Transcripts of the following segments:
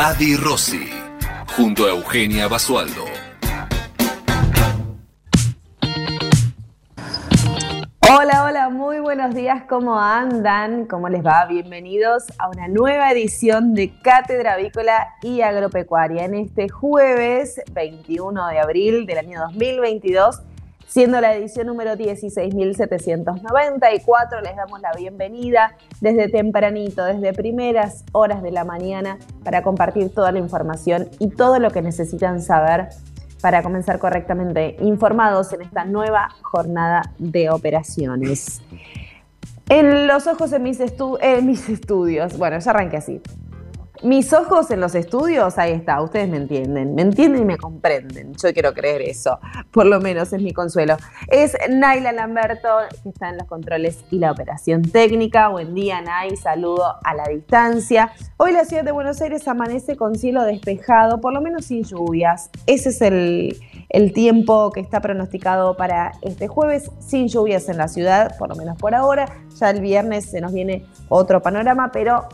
Adi Rossi, junto a Eugenia Basualdo. Hola, hola, muy buenos días, ¿cómo andan? ¿Cómo les va? Bienvenidos a una nueva edición de Cátedra Avícola y Agropecuaria en este jueves 21 de abril del año 2022 siendo la edición número 16.794. Les damos la bienvenida desde tempranito, desde primeras horas de la mañana, para compartir toda la información y todo lo que necesitan saber para comenzar correctamente informados en esta nueva jornada de operaciones. En los ojos de mis, mis estudios, bueno, ya arranqué así. Mis ojos en los estudios, ahí está, ustedes me entienden, me entienden y me comprenden. Yo quiero creer eso, por lo menos es mi consuelo. Es Naila Lamberto, que está en los controles y la operación técnica. Buen día, Nay, saludo a la distancia. Hoy la ciudad de Buenos Aires amanece con cielo despejado, por lo menos sin lluvias. Ese es el, el tiempo que está pronosticado para este jueves, sin lluvias en la ciudad, por lo menos por ahora. Ya el viernes se nos viene otro panorama, pero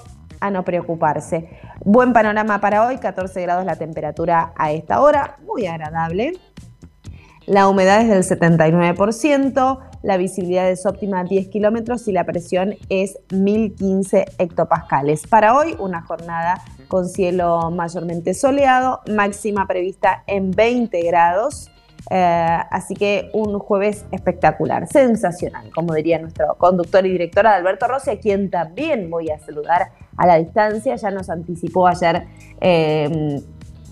a no preocuparse. Buen panorama para hoy, 14 grados la temperatura a esta hora, muy agradable. La humedad es del 79%, la visibilidad es óptima 10 kilómetros y la presión es 1015 hectopascales. Para hoy, una jornada con cielo mayormente soleado, máxima prevista en 20 grados. Eh, así que un jueves espectacular, sensacional, como diría nuestro conductor y director Alberto Rossi, a quien también voy a saludar a la distancia. Ya nos anticipó ayer eh,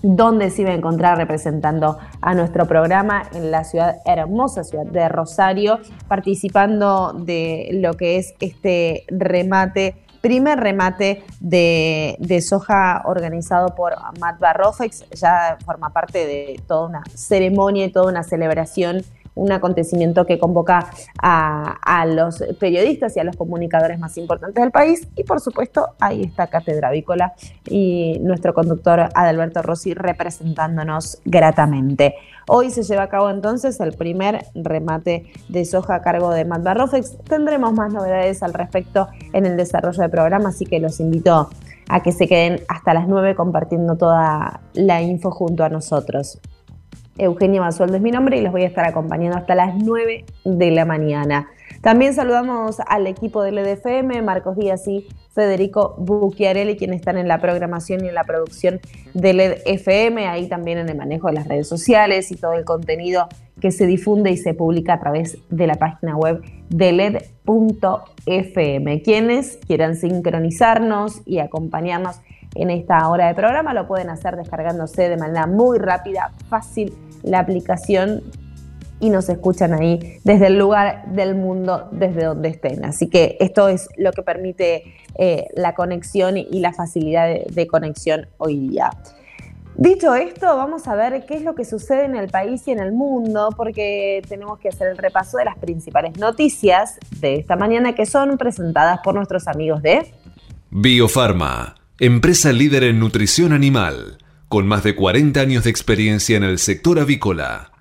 dónde se iba a encontrar representando a nuestro programa en la ciudad, hermosa ciudad de Rosario, participando de lo que es este remate primer remate de, soja organizado por Matt Barrofex, ya forma parte de toda una ceremonia y toda una celebración un acontecimiento que convoca a, los periodistas y a los comunicadores más importantes del país. Y por supuesto, ahí está Cátedra Avícola y nuestro conductor Adalberto Rossi representándonos gratamente. Hoy se lleva a cabo entonces el primer remate de soja a cargo de Matt Barrofex. Tendremos más novedades al respecto en el desarrollo del programa, así que los invito a que se queden hasta las 9 compartiendo toda la info junto a nosotros. Eugenia Basualdo es mi nombre y los voy a estar acompañando hasta las 9 de la mañana. También saludamos al equipo del EDFM, Marcos Díaz y Federico Bucchiarelli, quienes están en la programación y en la producción del EDFM, ahí también en el manejo de las redes sociales y todo el contenido que se difunde y se publica a través de la página web de LED.fm. Quienes quieran sincronizarnos y acompañarnos en esta hora de programa lo pueden hacer descargándose de manera muy rápida, fácil la aplicación y nos escuchan ahí desde el lugar del mundo, desde donde estén. Así que esto es lo que permite eh, la conexión y la facilidad de, conexión hoy día. Dicho esto, vamos a ver qué es lo que sucede en el país y en el mundo, porque tenemos que hacer el repaso de las principales noticias de esta mañana que son presentadas por nuestros amigos de Biofarma, empresa líder en nutrición animal, con más de 40 años de experiencia en el sector avícola.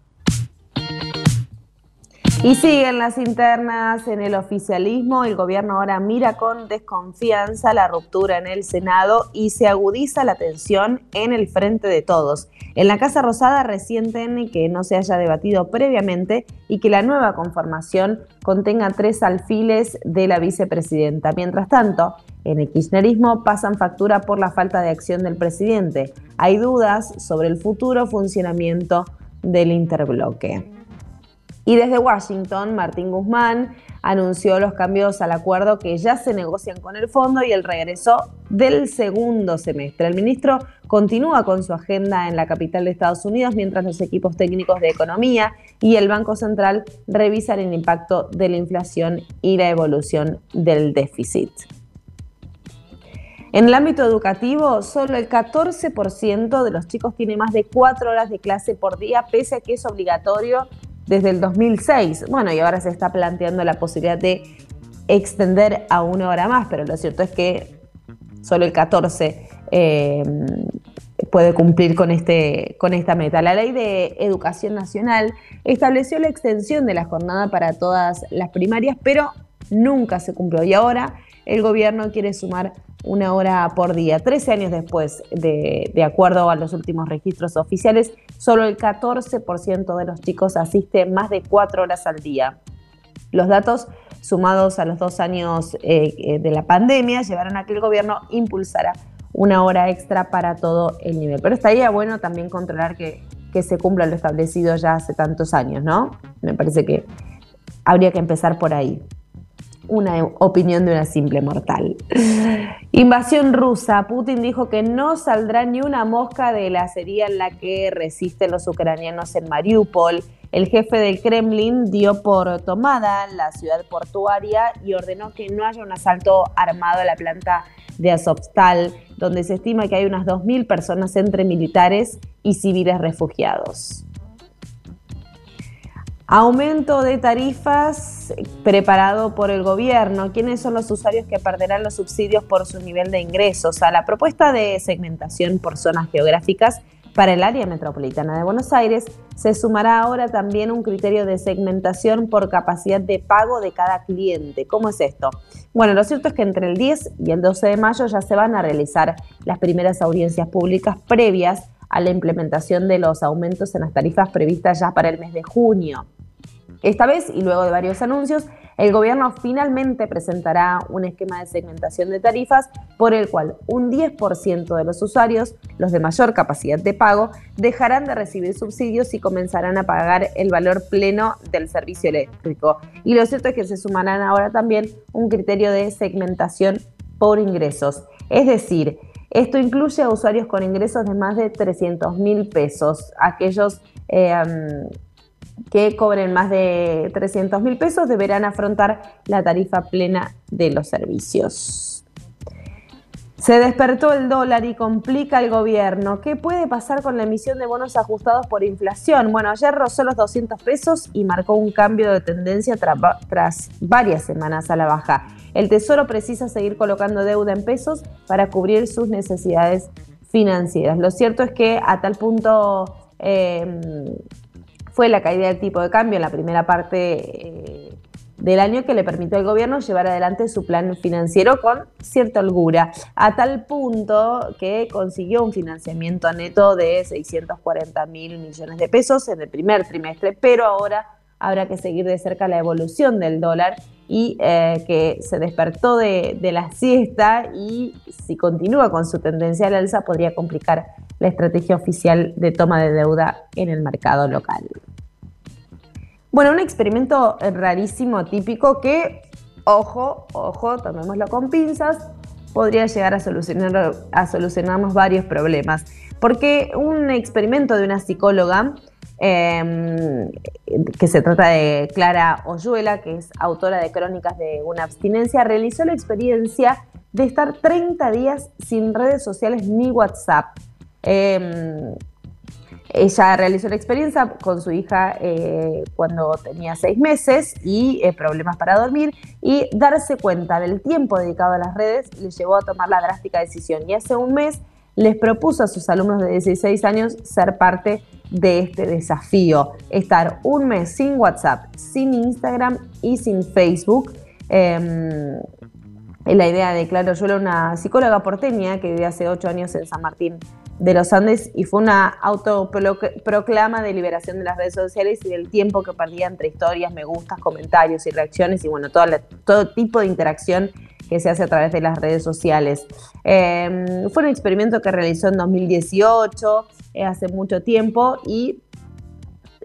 Y siguen las internas en el oficialismo. El gobierno ahora mira con desconfianza la ruptura en el Senado y se agudiza la tensión en el frente de todos. En la Casa Rosada resienten que no se haya debatido previamente y que la nueva conformación contenga tres alfiles de la vicepresidenta. Mientras tanto, en el kirchnerismo pasan factura por la falta de acción del presidente. Hay dudas sobre el futuro funcionamiento del interbloque. Y desde Washington, Martín Guzmán anunció los cambios al acuerdo que ya se negocian con el fondo y el regreso del segundo semestre. El ministro continúa con su agenda en la capital de Estados Unidos mientras los equipos técnicos de economía y el Banco Central revisan el impacto de la inflación y la evolución del déficit. En el ámbito educativo, solo el 14% de los chicos tiene más de cuatro horas de clase por día, pese a que es obligatorio desde el 2006. Bueno, y ahora se está planteando la posibilidad de extender a una hora más, pero lo cierto es que solo el 14 eh, puede cumplir con, este, con esta meta. La ley de educación nacional estableció la extensión de la jornada para todas las primarias, pero nunca se cumplió. Y ahora el gobierno quiere sumar una hora por día. Trece años después, de, acuerdo a los últimos registros oficiales, solo el 14% de los chicos asiste más de cuatro horas al día. Los datos sumados a los dos años eh, eh, de la pandemia llevaron a que el gobierno impulsara una hora extra para todo el nivel. Pero estaría bueno también controlar que, que se cumpla lo establecido ya hace tantos años, ¿no? Me parece que habría que empezar por ahí una opinión de una simple mortal. Invasión rusa. Putin dijo que no saldrá ni una mosca de la acería en la que resisten los ucranianos en Mariupol. El jefe del Kremlin dio por tomada la ciudad portuaria y ordenó que no haya un asalto armado a la planta de Azovstal, donde se estima que hay unas 2.000 personas entre militares y civiles refugiados. Aumento de tarifas preparado por el gobierno. ¿Quiénes son los usuarios que perderán los subsidios por su nivel de ingresos? A la propuesta de segmentación por zonas geográficas para el área metropolitana de Buenos Aires se sumará ahora también un criterio de segmentación por capacidad de pago de cada cliente. ¿Cómo es esto? Bueno, lo cierto es que entre el 10 y el 12 de mayo ya se van a realizar las primeras audiencias públicas previas a la implementación de los aumentos en las tarifas previstas ya para el mes de junio. Esta vez, y luego de varios anuncios, el gobierno finalmente presentará un esquema de segmentación de tarifas por el cual un 10% de los usuarios, los de mayor capacidad de pago, dejarán de recibir subsidios y comenzarán a pagar el valor pleno del servicio eléctrico. Y lo cierto es que se sumarán ahora también un criterio de segmentación por ingresos. Es decir, esto incluye a usuarios con ingresos de más de 300 mil pesos, aquellos eh, que cobren más de 300 mil pesos deberán afrontar la tarifa plena de los servicios. Se despertó el dólar y complica el gobierno. ¿Qué puede pasar con la emisión de bonos ajustados por inflación? Bueno, ayer rozó los 200 pesos y marcó un cambio de tendencia tras varias semanas a la baja. El Tesoro precisa seguir colocando deuda en pesos para cubrir sus necesidades financieras. Lo cierto es que a tal punto eh, fue la caída del tipo de cambio en la primera parte eh, del año que le permitió al gobierno llevar adelante su plan financiero con cierta holgura, a tal punto que consiguió un financiamiento neto de 640 mil millones de pesos en el primer trimestre, pero ahora habrá que seguir de cerca la evolución del dólar y eh, que se despertó de, de, la siesta y si continúa con su tendencia al alza podría complicar la estrategia oficial de toma de deuda en el mercado local. Bueno, un experimento rarísimo, típico, que, ojo, ojo, tomémoslo con pinzas, podría llegar a, solucionar, a solucionarnos varios problemas. Porque un experimento de una psicóloga, em, que se trata de Clara Oyuela, que es autora de Crónicas de una abstinencia, realizó la experiencia de estar 30 días sin redes sociales ni WhatsApp. Em, ella realizó la experiencia con su hija eh, cuando tenía seis meses y eh, problemas para dormir y darse cuenta del tiempo dedicado a las redes le llevó a tomar la drástica decisión. Y hace un mes les propuso a sus alumnos de 16 años ser parte de este desafío, estar un mes sin WhatsApp, sin Instagram y sin Facebook. Eh, la idea de Claro yo era una psicóloga porteña que vive hace ocho años en San Martín de los Andes y fue una autoproclama de liberación de las redes sociales y del tiempo que perdía entre historias, me gustas, comentarios y reacciones y bueno, todo tipo de interacción que se hace a través de las redes sociales. Em, fue un experimento que realizó en 2018, eh, hace mucho tiempo y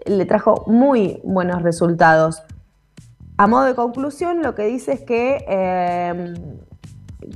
le trajo muy buenos resultados. A modo de conclusión, lo que dice es que em,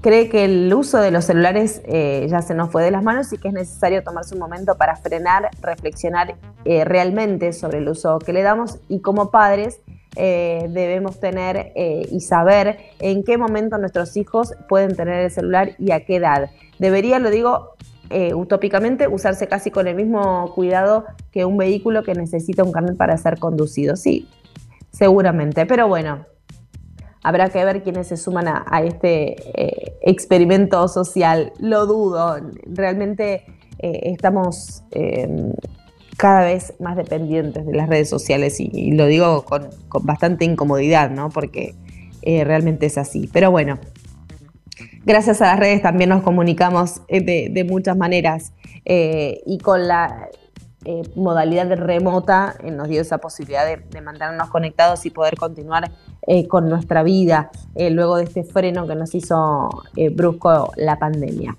cree que el uso de los celulares eh, ya se nos fue de las manos y que es necesario tomarse un momento para frenar, reflexionar eh, realmente sobre el uso que le damos y como padres eh, debemos tener eh, y saber en qué momento nuestros hijos pueden tener el celular y a qué edad. Debería, lo digo eh, utópicamente, usarse casi con el mismo cuidado que un vehículo que necesita un carnet para ser conducido. Sí, seguramente. Pero bueno, habrá que ver quiénes se suman a, este experimento social. Lo dudo. Realmente estamos cada vez más dependientes de las redes sociales y, lo digo con, bastante incomodidad, ¿no? Porque eh, realmente es así. Pero bueno, gracias a las redes también nos comunicamos eh, de, muchas maneras eh, y con la modalidad remota nos dio esa posibilidad de, mantenernos conectados y poder continuar con nuestra vida luego de este freno que nos hizo brusco la pandemia.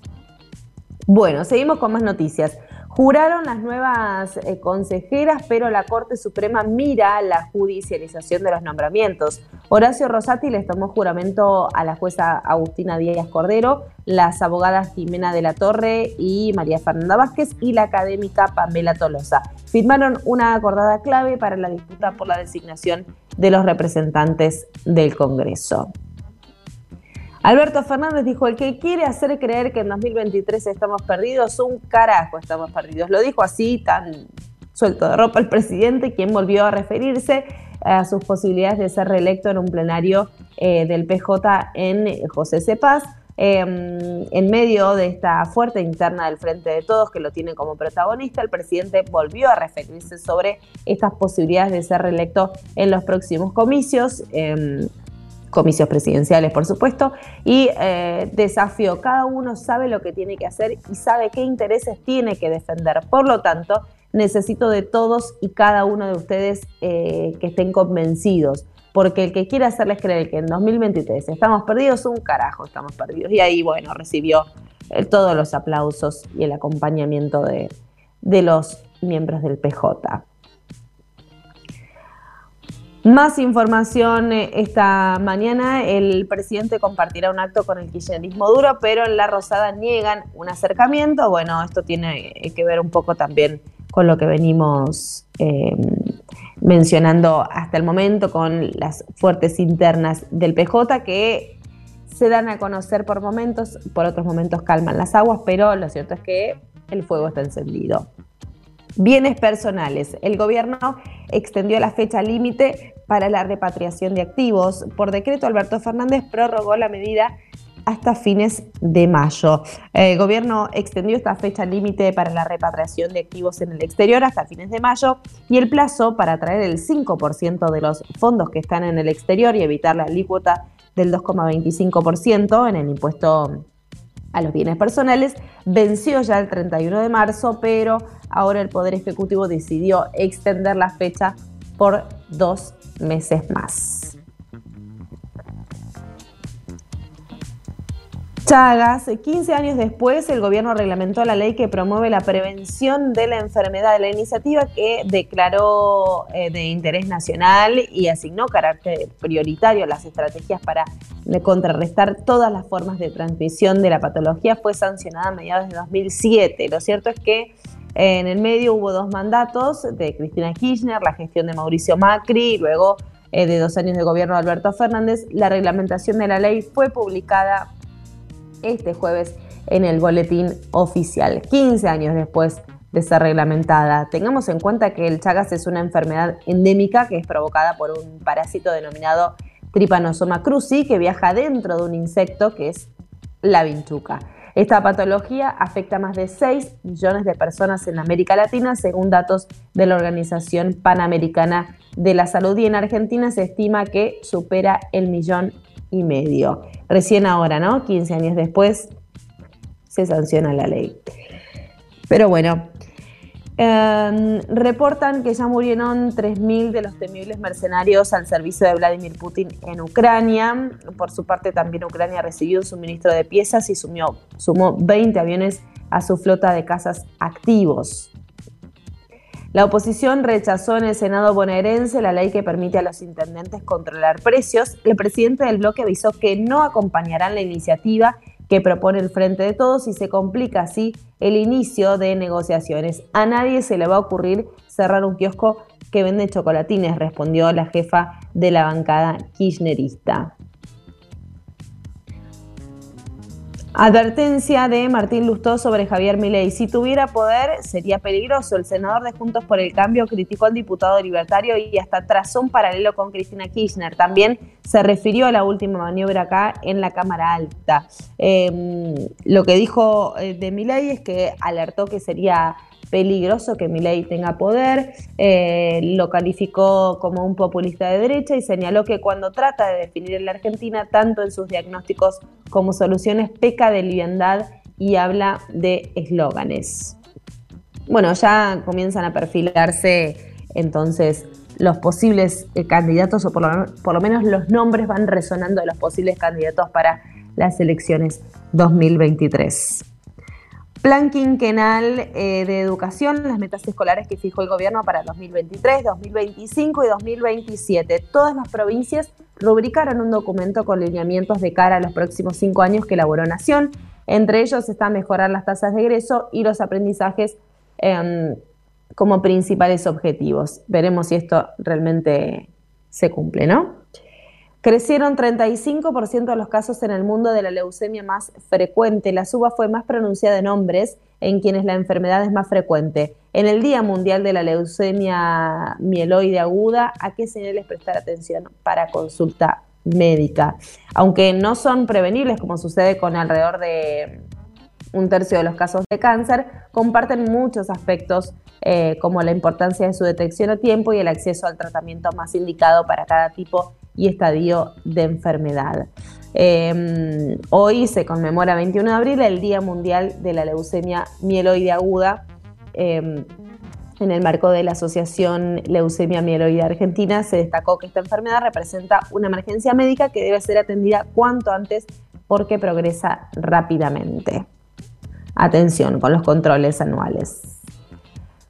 Bueno, seguimos con más noticias. Juraron las nuevas eh, consejeras, pero la Corte Suprema mira la judicialización de los nombramientos. Horacio Rosati les tomó juramento a la jueza Agustina Díaz Cordero, las abogadas Jimena de la Torre y María Fernanda Vázquez y la académica Pamela Tolosa. Firmaron una acordada clave para la disputa por la designación de los representantes del Congreso. Alberto Fernández dijo, el que quiere hacer creer que en 2023 estamos perdidos, un carajo estamos perdidos. Lo dijo así, tan suelto de ropa el presidente, quien volvió a referirse a sus posibilidades de ser reelecto en un plenario eh, del PJ en José Cepaz. Em, en medio de esta fuerte interna del Frente de Todos, que lo tiene como protagonista, el presidente volvió a referirse sobre estas posibilidades de ser reelecto en los próximos comicios. Em, comicios presidenciales, por supuesto, y eh, desafío, cada uno sabe lo que tiene que hacer y sabe qué intereses tiene que defender. Por lo tanto, necesito de todos y cada uno de ustedes eh, que estén convencidos, porque el que quiera hacerles creer que en 2023 estamos perdidos, un carajo estamos perdidos. Y ahí, bueno, recibió eh, todos los aplausos y el acompañamiento de, de los miembros del PJ. Más información eh, esta mañana. El presidente compartirá un acto con el kirchnerismo duro, pero en La Rosada niegan un acercamiento. Bueno, esto tiene eh, que ver un poco también con lo que venimos em, mencionando hasta el momento, con las fuertes internas del PJ que se dan a conocer por momentos, por otros momentos calman las aguas, pero lo cierto es que el fuego está encendido. Bienes personales. El gobierno extendió la fecha límite para la repatriación de activos. Por decreto, Alberto Fernández prorrogó la medida hasta fines de mayo. El gobierno extendió esta fecha límite para la repatriación de activos en el exterior hasta fines de mayo y el plazo para traer el 5% de los fondos que están en el exterior y evitar la alícuota del 2,25% en el impuesto a los bienes personales venció ya el 31 de marzo, pero ahora el Poder Ejecutivo decidió extender la fecha por dos meses más. Chagas, 15 años después, el gobierno reglamentó la ley que promueve la prevención de la enfermedad. La iniciativa que declaró eh, de interés nacional y asignó carácter prioritario a las estrategias para contrarrestar todas las formas de transmisión de la patología fue sancionada a mediados de 2007. Lo cierto es que en el medio hubo dos mandatos de Cristina Kirchner, la gestión de Mauricio Macri y luego eh, de dos años de gobierno de Alberto Fernández. La reglamentación de la ley fue publicada este jueves en el boletín oficial, 15 años después de ser reglamentada. Tengamos en cuenta que el Chagas es una enfermedad endémica que es provocada por un parásito denominado Trypanosoma cruzi que viaja dentro de un insecto que es la vinchuca. Esta patología afecta a más de 6 millones de personas en América Latina, según datos de la Organización Panamericana de la Salud, y en Argentina se estima que supera el millón y medio. Recién ahora, ¿no? 15 años después se sanciona la ley. Pero bueno, em, reportan que ya murieron 3.000 de los temibles mercenarios al servicio de Vladimir Putin en Ucrania. Por su parte, también Ucrania recibió un suministro de piezas y sumió, sumó 20 aviones a su flota de cazas activos. La oposición rechazó en el Senado bonaerense la ley que permite a los intendentes controlar precios. El presidente del bloque avisó que no acompañarán la iniciativa que propone el Frente de Todos y se complica así el inicio de negociaciones. A nadie se le va a ocurrir cerrar un kiosco que vende chocolatines, respondió la jefa de la bancada kirchnerista. Advertencia de Martín Lustó sobre Javier Milei. Si tuviera poder, sería peligroso. El senador de Juntos por el Cambio criticó al diputado libertario y hasta trazó un paralelo con Cristina Kirchner. También se refirió a la última maniobra acá en la Cámara Alta. Em, lo que dijo eh, de Milei es que alertó que sería peligroso que Milei tenga poder, eh, lo calificó como un populista de derecha y señaló que cuando trata de definir la Argentina, tanto en sus diagnósticos como soluciones, peca de liviandad y habla de eslóganes. Bueno, ya comienzan a perfilarse entonces los posibles eh, candidatos, o por lo menos los nombres van resonando de los posibles candidatos para las elecciones 2023. Plan quinquenal eh, de educación, las metas escolares que fijó el gobierno para 2023, 2025 y 2027. Todas las provincias rubricaron un documento con lineamientos de cara a los próximos cinco años que elaboró Nación. Entre ellos están mejorar las tasas de egreso y los aprendizajes em, como principales objetivos. Veremos si esto realmente se cumple, ¿no? Crecieron 35% de los casos en el mundo de la leucemia más frecuente. La suba fue más pronunciada en hombres, en quienes la enfermedad es más frecuente. En el Día Mundial de la Leucemia Mieloide Aguda, ¿a qué señales prestar atención para consulta médica? Aunque no son prevenibles, como sucede con alrededor de un tercio de los casos de cáncer, comparten muchos aspectos eh, como la importancia de su detección a tiempo y el acceso al tratamiento más indicado para cada tipo y estadio de enfermedad. Em, hoy se conmemora 21 de abril el Día Mundial de la Leucemia Mieloide Aguda. Em, en el marco de la Asociación Leucemia Mieloide Argentina se destacó que esta enfermedad representa una emergencia médica que debe ser atendida cuanto antes porque progresa rápidamente. Atención con los controles anuales.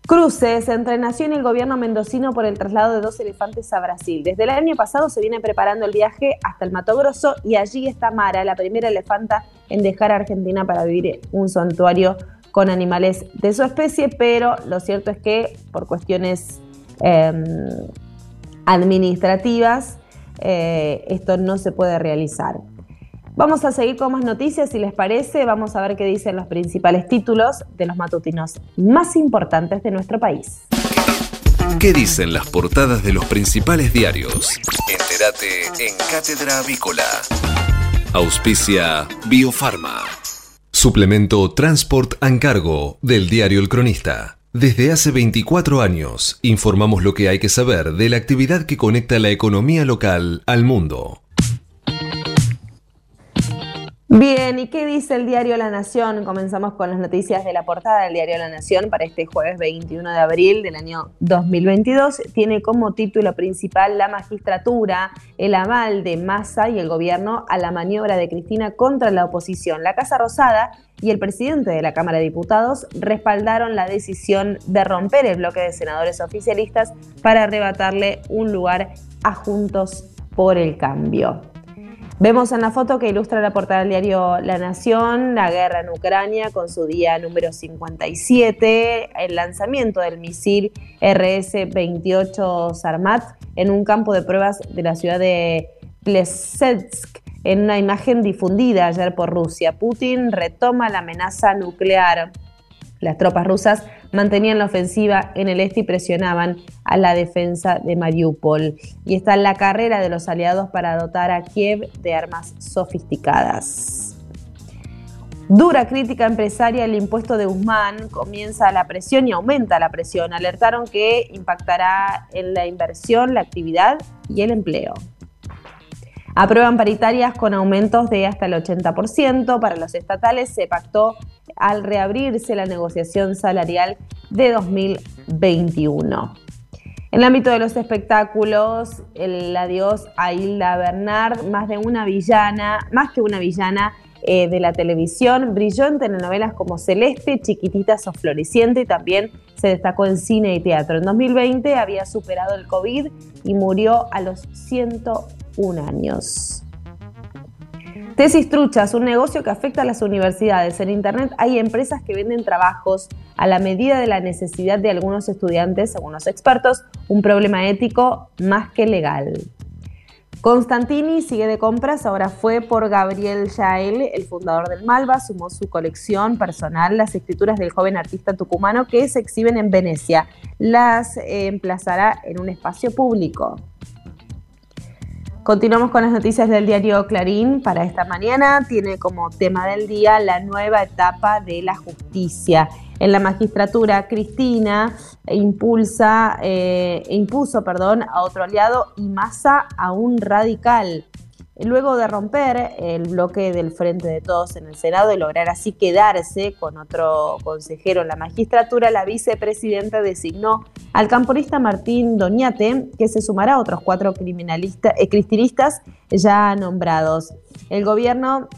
Cruces entre Nación y el gobierno mendocino por el traslado de dos elefantes a Brasil. Desde el año pasado se viene preparando el viaje hasta el Mato Grosso y allí está Mara, la primera elefanta en dejar a Argentina para vivir un santuario con animales de su especie, pero lo cierto es que por cuestiones em, administrativas eh, esto no se puede realizar. Vamos a seguir con más noticias, si les parece, vamos a ver qué dicen los principales títulos de los matutinos más importantes de nuestro país. ¿Qué dicen las portadas de los principales diarios? Entérate en Cátedra Avícola. Auspicia Biofarma. Suplemento Transport and Cargo del diario El Cronista. Desde hace 24 años informamos lo que hay que saber de la actividad que conecta la economía local al mundo. Bien, ¿y qué dice el diario La Nación? Comenzamos con las noticias de la portada del diario La Nación para este jueves 21 de abril del año 2022. Tiene como título principal la magistratura, el aval de Massa y el gobierno a la maniobra de Cristina contra la oposición. La Casa Rosada y el presidente de la Cámara de Diputados respaldaron la decisión de romper el bloque de senadores oficialistas para arrebatarle un lugar a Juntos por el Cambio. Vemos en la foto que ilustra la portada del diario La Nación, la guerra en Ucrania con su día número 57, el lanzamiento del misil RS-28 Sarmat en un campo de pruebas de la ciudad de Plesetsk, en una imagen difundida ayer por Rusia. Putin retoma la amenaza nuclear. Las tropas rusas mantenían la ofensiva en el este y presionaban a la defensa de Mariupol. Y está la carrera de los aliados para dotar a Kiev de armas sofisticadas. Dura crítica empresaria el impuesto de Guzmán, comienza la presión y aumenta la presión. Alertaron que impactará en la inversión, la actividad y el empleo. Aprueban paritarias con aumentos de hasta el 80%. Para los estatales se pactó al reabrirse la negociación salarial de 2021. En el ámbito de los espectáculos, el adiós a Hilda Bernard, más de una villana, más que una villana eh, de la televisión, brilló en telenovelas como Celeste, Chiquititas o Floriciente y también se destacó en cine y teatro. En 2020 había superado el COVID y murió a los 101 años. Tesis Truchas, un negocio que afecta a las universidades. En Internet hay empresas que venden trabajos a la medida de la necesidad de algunos estudiantes, según los expertos, un problema ético más que legal. Constantini sigue de compras, ahora fue por Gabriel Jael, el fundador del Malva, sumó su colección personal, las escrituras del joven artista tucumano que se exhiben en Venecia. Las emplazará en un espacio público. Continuamos con las noticias del diario Clarín para esta mañana. Tiene como tema del día la nueva etapa de la justicia. En la magistratura, Cristina impulsa, eh, impuso perdón, a otro aliado y masa a un radical. Luego de romper el bloque del Frente de Todos en el Senado y lograr así quedarse con otro consejero en la magistratura, la vicepresidenta designó al camporista Martín Doñate, que se sumará a otros cuatro criminalistas, eh, cristinistas ya nombrados. El gobierno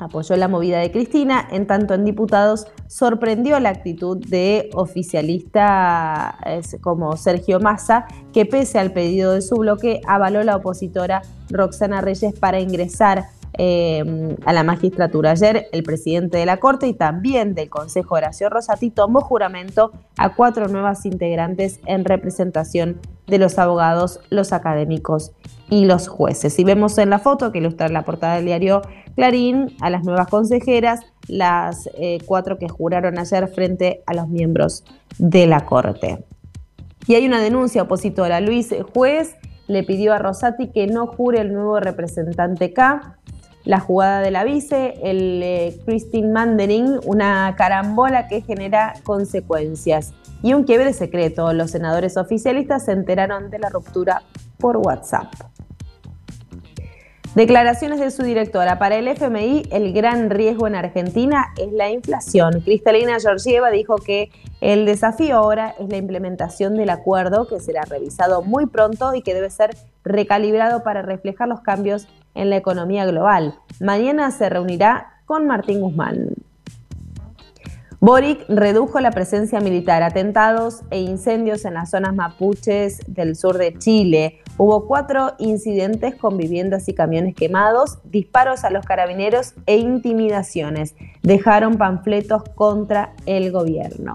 apoyó la movida de Cristina, en tanto en diputados sorprendió la actitud de oficialista como Sergio Massa, que pese al pedido de su bloque avaló la opositora Roxana Reyes para ingresar eh, a la magistratura. Ayer el presidente de la Corte y también del Consejo Horacio Rosati tomó juramento a cuatro nuevas integrantes en representación de los abogados, los académicos y los jueces. Y vemos en la foto que ilustra la portada del diario Clarín a las nuevas consejeras, las eh, cuatro que juraron ayer frente a los miembros de la Corte. Y hay una denuncia opositora. Luis Juez le pidió a Rosati que no jure el nuevo representante K la jugada de la vice, el eh, Christine Mandering, una carambola que genera consecuencias. Y un quiebre secreto, los senadores oficialistas se enteraron de la ruptura por WhatsApp. Declaraciones de su directora. Para el FMI, el gran riesgo en Argentina es la inflación. Cristalina Georgieva dijo que el desafío ahora es la implementación del acuerdo, que será revisado muy pronto y que debe ser recalibrado para reflejar los cambios en la economía global. Mañana se reunirá con Martín Guzmán. Boric redujo la presencia militar, atentados e incendios en las zonas mapuches del sur de Chile. Hubo cuatro incidentes con viviendas y camiones quemados, disparos a los carabineros e intimidaciones. Dejaron panfletos contra el gobierno.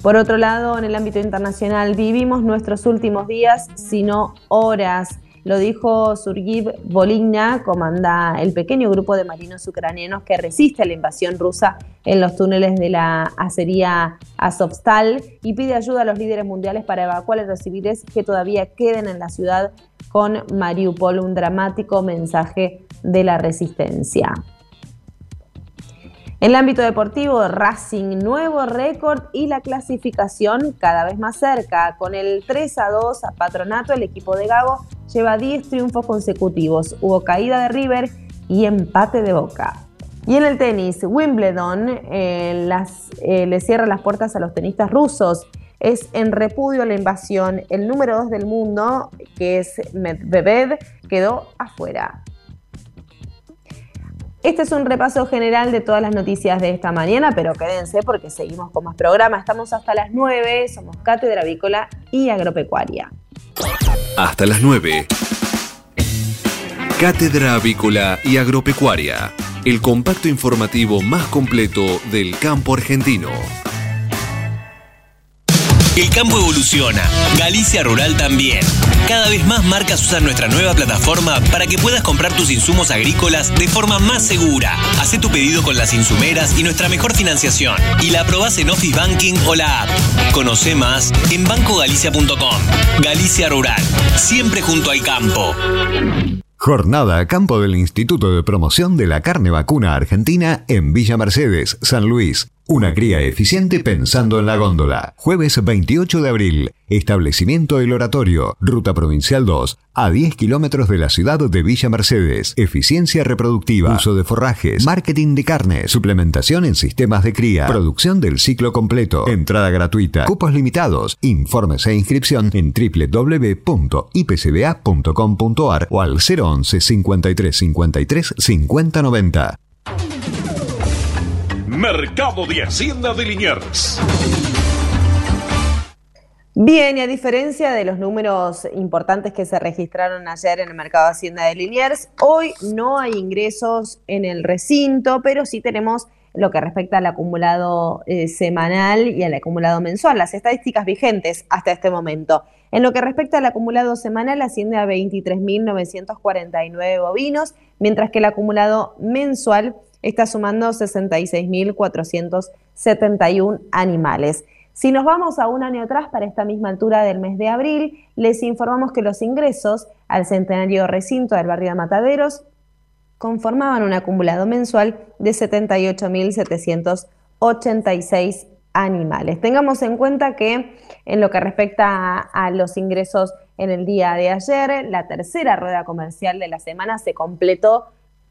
Por otro lado, en el ámbito internacional, vivimos nuestros últimos días, sino horas. Lo dijo Surgiv Voligna, comanda el pequeño grupo de marinos ucranianos que resiste a la invasión rusa en los túneles de la acería Azovstal y pide ayuda a los líderes mundiales para evacuar a los civiles que todavía queden en la ciudad con Mariupol, un dramático mensaje de la resistencia. En el ámbito deportivo, Racing, nuevo récord y la clasificación cada vez más cerca. Con el 3 a 2 a Patronato, el equipo de Gago lleva 10 triunfos consecutivos. Hubo caída de River y empate de Boca. Y en el tenis, Wimbledon eh, eh, le cierra las puertas a los tenistas rusos. Es en repudio a la invasión. El número 2 del mundo, que es Medvedev, quedó afuera. Este es un repaso general de todas las noticias de esta mañana, pero quédense porque seguimos con más programas. Estamos hasta las 9, somos Cátedra Avícola y Agropecuaria. Hasta las 9. Cátedra Avícola y Agropecuaria, el compacto informativo más completo del campo argentino. El campo evoluciona, Galicia Rural también. Cada vez más marcas usan nuestra nueva plataforma para que puedas comprar tus insumos agrícolas de forma más segura. Haz tu pedido con las insumeras y nuestra mejor financiación. Y la aprobás en Office Banking o la app. Conoce más en bancogalicia.com. Galicia Rural, siempre junto al campo. Jornada a campo del Instituto de Promoción de la Carne Vacuna Argentina en Villa Mercedes, San Luis. Una cría eficiente pensando en la góndola. Jueves 28 de abril. Establecimiento El Oratorio. Ruta Provincial 2. A 10 kilómetros de la ciudad de Villa Mercedes. Eficiencia reproductiva. Uso de forrajes. Marketing de carne. Suplementación en sistemas de cría. Producción del ciclo completo. Entrada gratuita. Cupos limitados. Informes e inscripción en www.ipcba.com.ar o al 011 53 53 50 90. Mercado de Hacienda de Liniers. Bien, y a diferencia de los números importantes que se registraron ayer en el mercado de Hacienda de Liniers, hoy no hay ingresos en el recinto, pero sí tenemos lo que respecta al acumulado eh, semanal y al acumulado mensual, las estadísticas vigentes hasta este momento. En lo que respecta al acumulado semanal, asciende a 23.949 bovinos, mientras que el acumulado mensual está sumando 66.471 animales. Si nos vamos a un año atrás para esta misma altura del mes de abril, les informamos que los ingresos al centenario recinto del barrio de Mataderos conformaban un acumulado mensual de 78.786 animales. Tengamos en cuenta que en lo que respecta a, los ingresos en el día de ayer, la tercera rueda comercial de la semana se completó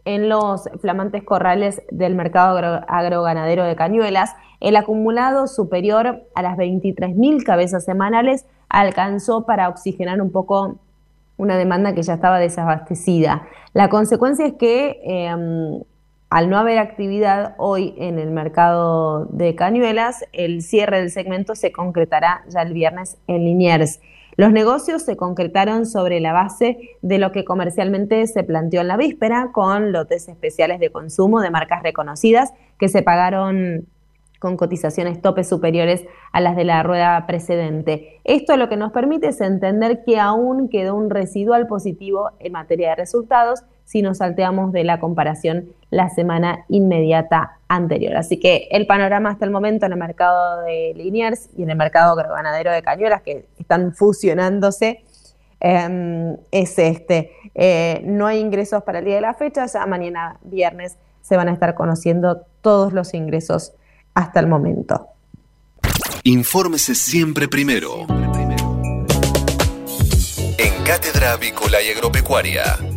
en los flamantes corrales del mercado agroganadero de Cañuelas, el acumulado superior a las 23.000 cabezas semanales alcanzó para oxigenar un poco una demanda que ya estaba desabastecida. La consecuencia es que em, al no haber actividad hoy en el mercado de Cañuelas, el cierre del segmento se concretará ya el viernes en Liniers. Los negocios se concretaron sobre la base de lo que comercialmente se planteó en la víspera, con lotes especiales de consumo de marcas reconocidas que se pagaron con cotizaciones topes superiores a las de la rueda precedente. Esto lo que nos permite es entender que aún quedó un residual positivo en materia de resultados si nos salteamos de la comparación la semana inmediata anterior. Así que el panorama hasta el momento en el mercado de Liniers y en el mercado agroganadero de Cañuelas, que están fusionándose, em, es este. Eh, no hay ingresos para el día de la fecha, ya mañana viernes se van a estar conociendo todos los ingresos hasta el momento. Infórmese siempre primero. En Cátedra Avícola y Agropecuaria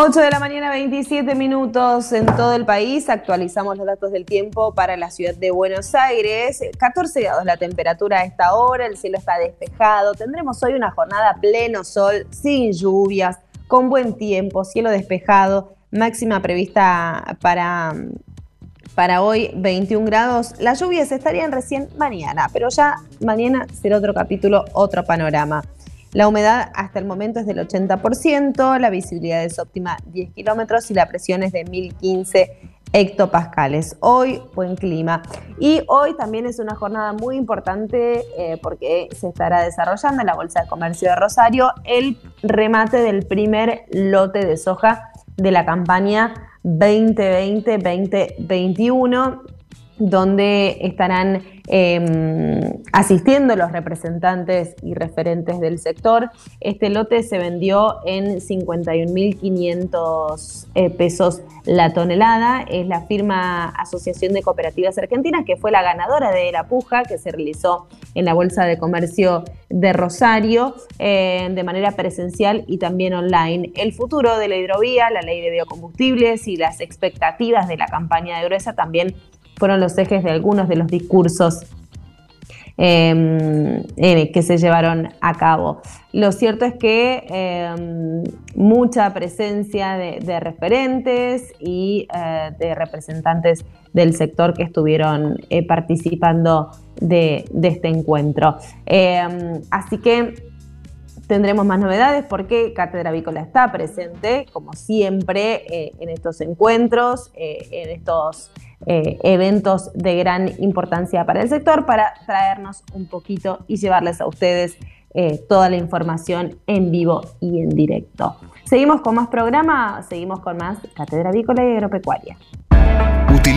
8 de la mañana, 27 minutos en todo el país. Actualizamos los datos del tiempo para la ciudad de Buenos Aires. 14 grados la temperatura a esta hora, el cielo está despejado. Tendremos hoy una jornada pleno sol, sin lluvias, con buen tiempo, cielo despejado. Máxima prevista para, para hoy 21 grados. Las lluvias estarían recién mañana, pero ya mañana será otro capítulo, otro panorama. La humedad hasta el momento es del 80%, la visibilidad es óptima 10 kilómetros y la presión es de 1015 hectopascales. Hoy buen clima. Y hoy también es una jornada muy importante eh, porque se estará desarrollando en la Bolsa de Comercio de Rosario el remate del primer lote de soja de la campaña 2020-2021 donde estarán Em, asistiendo los representantes y referentes del sector. Este lote se vendió en 51.500 eh, pesos la tonelada. Es la firma Asociación de Cooperativas Argentinas, que fue la ganadora de la puja que se realizó en la Bolsa de Comercio de Rosario eh, de manera presencial y también online. El futuro de la hidrovía, la ley de biocombustibles y las expectativas de la campaña de gruesa también fueron los ejes de algunos de los discursos em, eh, que se llevaron a cabo. Lo cierto es que em, mucha presencia de, referentes y eh, de representantes del sector que estuvieron eh, participando de, de, este encuentro. Em, así que tendremos más novedades porque Cátedra Avícola está presente, como siempre, en estos encuentros, en estos eh, eventos de gran importancia para el sector para traernos un poquito y llevarles a ustedes eh, toda la información en vivo y en directo. Seguimos con más programa, seguimos con más Cátedra Avícola y Agropecuaria.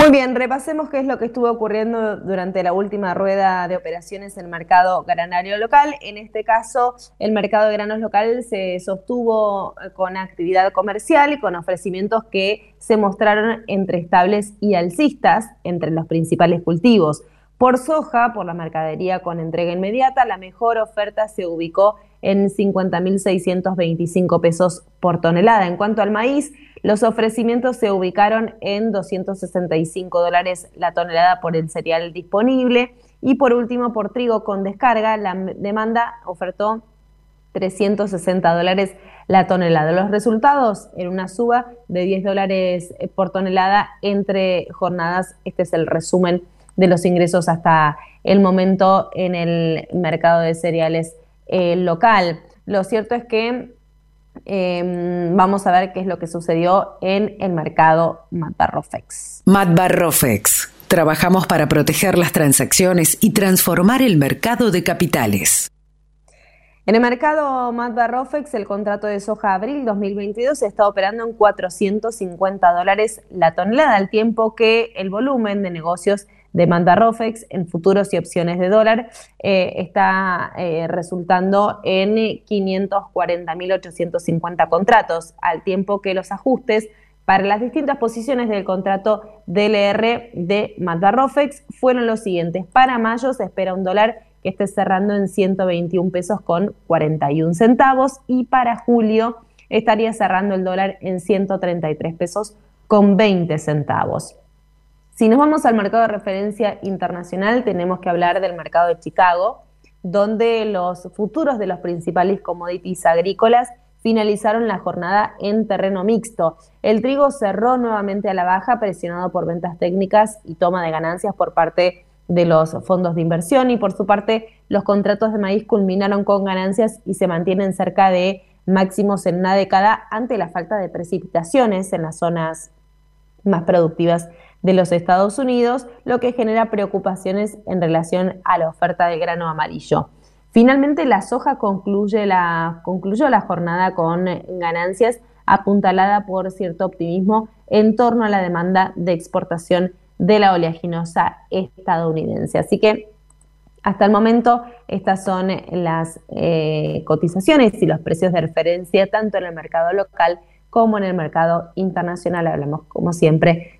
Muy bien, repasemos qué es lo que estuvo ocurriendo durante la última rueda de operaciones en el mercado granario local. En este caso, el mercado de granos local se sostuvo eh, con actividad comercial y con ofrecimientos que se mostraron entre estables y alcistas entre los principales cultivos. Por soja, por la mercadería con entrega inmediata, la mejor oferta se ubicó en 50.625 pesos por tonelada. En cuanto al maíz, los ofrecimientos se ubicaron en 265 dólares la tonelada por el cereal disponible. Y por último, por trigo con descarga, la demanda ofertó 360 dólares la tonelada. Los resultados en una suba de 10 dólares por tonelada entre jornadas. Este es el resumen de los ingresos hasta el momento en el mercado de cereales eh, local. Lo cierto es que em, vamos a ver qué es lo que sucedió en el mercado Matbarrofex. Matbarrofex. Trabajamos para proteger las transacciones y transformar el mercado de capitales. En el mercado Matbarrofex, el contrato de soja abril 2022 está operando en 450 dólares la tonelada, al tiempo que el volumen de negocios demanda ROFEX en futuros y opciones de dólar eh, está eh, resultando en 540.850 contratos, al tiempo que los ajustes para las distintas posiciones del contrato DLR de Rofex fueron los siguientes. Para mayo se espera un dólar que esté cerrando en 121 pesos con 41 centavos y para julio estaría cerrando el dólar en 133 pesos con 20 centavos. Si nos vamos al mercado de referencia internacional, tenemos que hablar del mercado de Chicago, donde los futuros de los principales commodities agrícolas finalizaron la jornada en terreno mixto. El trigo cerró nuevamente a la baja, presionado por ventas técnicas y toma de ganancias por parte de los fondos de inversión y por su parte los contratos de maíz culminaron con ganancias y se mantienen cerca de máximos en una década ante la falta de precipitaciones en las zonas más productivas de los Estados Unidos, lo que genera preocupaciones en relación a la oferta de grano amarillo. Finalmente, la soja concluye la, concluyó la jornada con ganancias apuntalada por cierto optimismo en torno a la demanda de exportación de la oleaginosa estadounidense. Así que hasta el momento estas son las eh, cotizaciones y los precios de referencia tanto en el mercado local como en el mercado internacional. Hablamos, como siempre,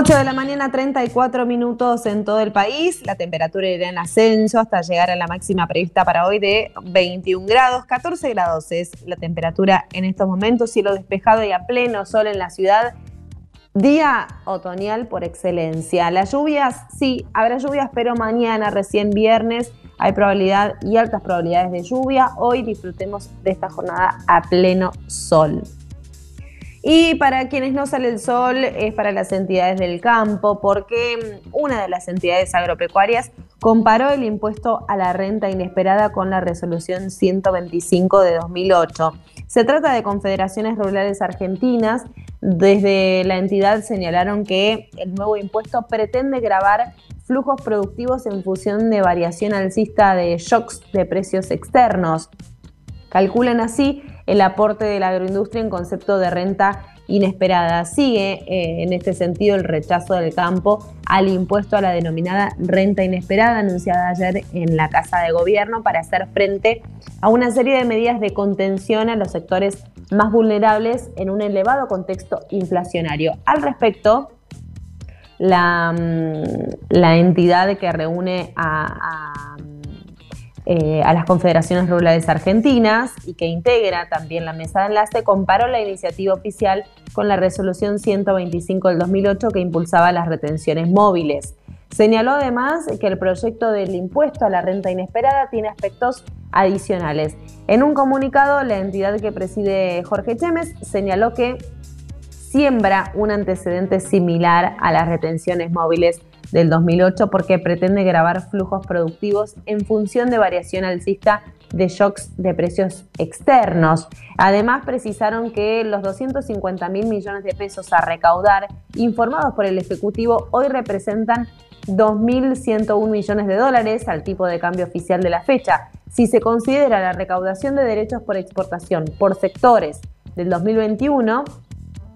8 de la mañana, 34 minutos en todo el país. La temperatura irá en ascenso hasta llegar a la máxima prevista para hoy de 21 grados. 14 grados es la temperatura en estos momentos. Cielo despejado y a pleno sol en la ciudad. Día otoñal por excelencia. Las lluvias, sí, habrá lluvias, pero mañana, recién viernes, hay probabilidad y altas probabilidades de lluvia. Hoy disfrutemos de esta jornada a pleno sol. Y para quienes no sale el sol es para las entidades del campo, porque una de las entidades agropecuarias comparó el impuesto a la renta inesperada con la resolución 125 de 2008. Se trata de confederaciones rurales argentinas. Desde la entidad señalaron que el nuevo impuesto pretende grabar flujos productivos en función de variación alcista de shocks de precios externos. Calculan así el aporte de la agroindustria en concepto de renta inesperada. Sigue eh, en este sentido el rechazo del campo al impuesto a la denominada renta inesperada anunciada ayer en la Casa de Gobierno para hacer frente a una serie de medidas de contención a los sectores más vulnerables en un elevado contexto inflacionario. Al respecto, la, mm, entidad que reúne a, eh, a, las confederaciones rurales argentinas y que integra también la mesa de enlace, comparó la iniciativa oficial con la resolución 125 del 2008 que impulsaba las retenciones móviles. Señaló además que el proyecto del impuesto a la renta inesperada tiene aspectos adicionales. En un comunicado, la entidad que preside Jorge Chemes señaló que siembra un antecedente similar a las retenciones móviles del 2008 porque pretende grabar flujos productivos en función de variación alcista de shocks de precios externos. Además, precisaron que los 250 mil millones de pesos a recaudar informados por el Ejecutivo hoy representan 2.101 millones de dólares al tipo de cambio oficial de la fecha. Si se considera la recaudación de derechos por exportación por sectores del 2021,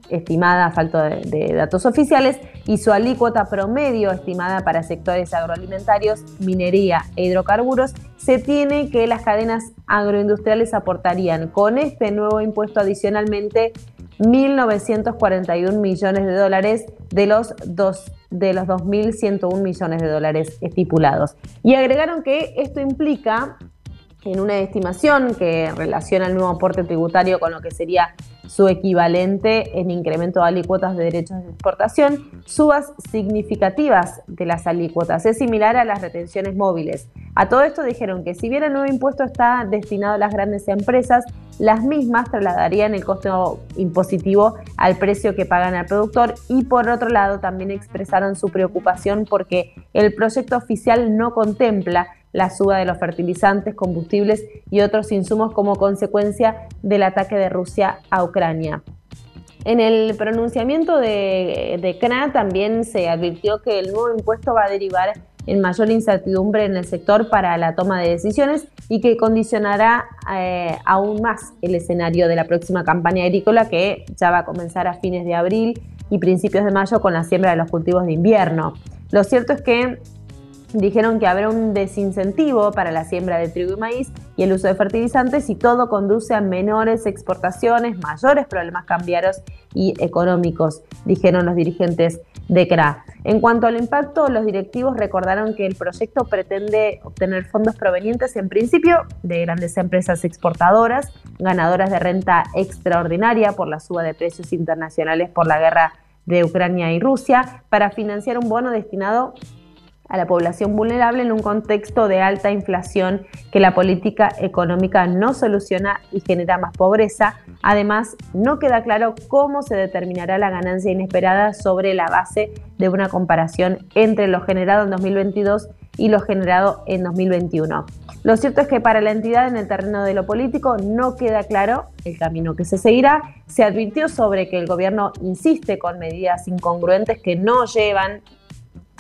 estimada a falta de, datos oficiales, y su alícuota promedio estimada para sectores agroalimentarios, minería e hidrocarburos, se tiene que las cadenas agroindustriales aportarían con este nuevo impuesto adicionalmente 1.941 millones de dólares de los, dos, de los 2.101 millones de dólares estipulados. Y agregaron que esto implica en una estimación que relaciona el nuevo aporte tributario con lo que sería su equivalente en incremento de alícuotas de derechos de exportación, subas significativas de las alícuotas. Es similar a las retenciones móviles. A todo esto dijeron que si bien el nuevo impuesto está destinado a las grandes empresas, las mismas trasladarían el costo impositivo al precio que pagan al productor y por otro lado también expresaron su preocupación porque el proyecto oficial no contempla la suba de los fertilizantes, combustibles y otros insumos como consecuencia del ataque de Rusia a Ucrania. En el pronunciamiento de, de CNA también se advirtió que el nuevo impuesto va a derivar en mayor incertidumbre en el sector para la toma de decisiones y que condicionará eh, aún más el escenario de la próxima campaña agrícola que ya va a comenzar a fines de abril y principios de mayo con la siembra de los cultivos de invierno. Lo cierto es que dijeron que habrá un desincentivo para la siembra de trigo y maíz y el uso de fertilizantes y todo conduce a menores exportaciones, mayores problemas cambiarios y económicos, dijeron los dirigentes de CRA. En cuanto al impacto, los directivos recordaron que el proyecto pretende obtener fondos provenientes en principio de grandes empresas exportadoras, ganadoras de renta extraordinaria por la suba de precios internacionales por la guerra de Ucrania y Rusia, para financiar un bono destinado a la población vulnerable en un contexto de alta inflación que la política económica no soluciona y genera más pobreza. Además, no queda claro cómo se determinará la ganancia inesperada sobre la base de una comparación entre lo generado en 2022 y lo generado en 2021. Lo cierto es que para la entidad en el terreno de lo político no queda claro el camino que se seguirá. Se advirtió sobre que el gobierno insiste con medidas incongruentes que no llevan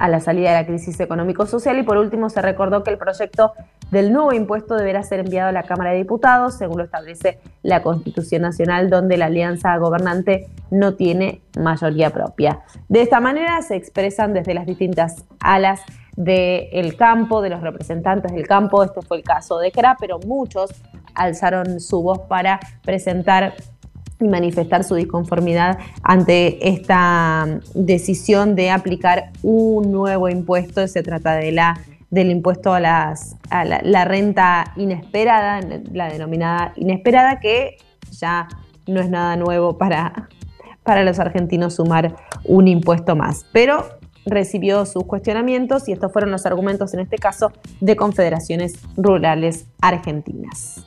a la salida de la crisis económico-social y por último se recordó que el proyecto del nuevo impuesto deberá ser enviado a la Cámara de Diputados, según lo establece la Constitución Nacional, donde la alianza gobernante no tiene mayoría propia. De esta manera se expresan desde las distintas alas del campo, de los representantes del campo, este fue el caso de CRA, pero muchos alzaron su voz para presentar y manifestar su disconformidad ante esta decisión de aplicar un nuevo impuesto. Se trata de la, del impuesto a, las, a la, renta inesperada, la denominada inesperada, que ya no es nada nuevo para, para los argentinos sumar un impuesto más. Pero recibió sus cuestionamientos y estos fueron los argumentos en este caso de confederaciones rurales argentinas.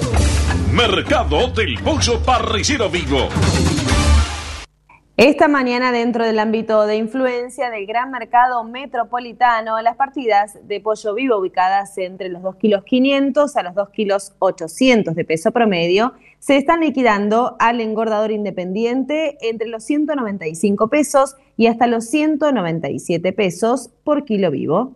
Mercado del Pollo Parricero Vivo. Esta mañana, dentro del ámbito de influencia del gran mercado metropolitano, las partidas de pollo vivo ubicadas entre los 2 kilos 500 a los 2 kilos 800 de peso promedio se están liquidando al engordador independiente entre los 195 pesos y hasta los 197 pesos por kilo vivo.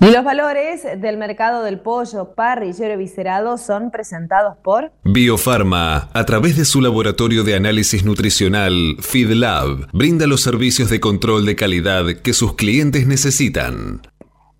Y los valores del mercado del pollo parrillero viscerado son presentados por Biofarma, a través de su laboratorio de análisis nutricional FeedLab, brinda los servicios de control de calidad que sus clientes necesitan.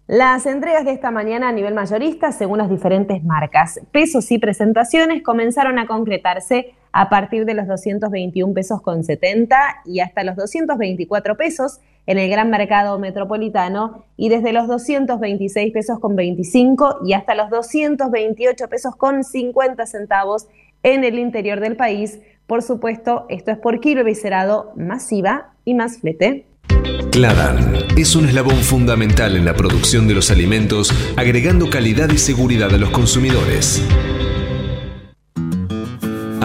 Las entregas de esta mañana a nivel mayorista, según las diferentes marcas, pesos y presentaciones, comenzaron a concretarse a partir de los 221 pesos con 70 y hasta los 224 pesos en el gran mercado metropolitano y desde los 226 pesos con 25 y hasta los 228 pesos con 50 centavos en el interior del país. Por supuesto, esto es por kilo viscerado masiva y más flete. Cladan es un eslabón fundamental en la producción de los alimentos, agregando calidad y seguridad a los consumidores.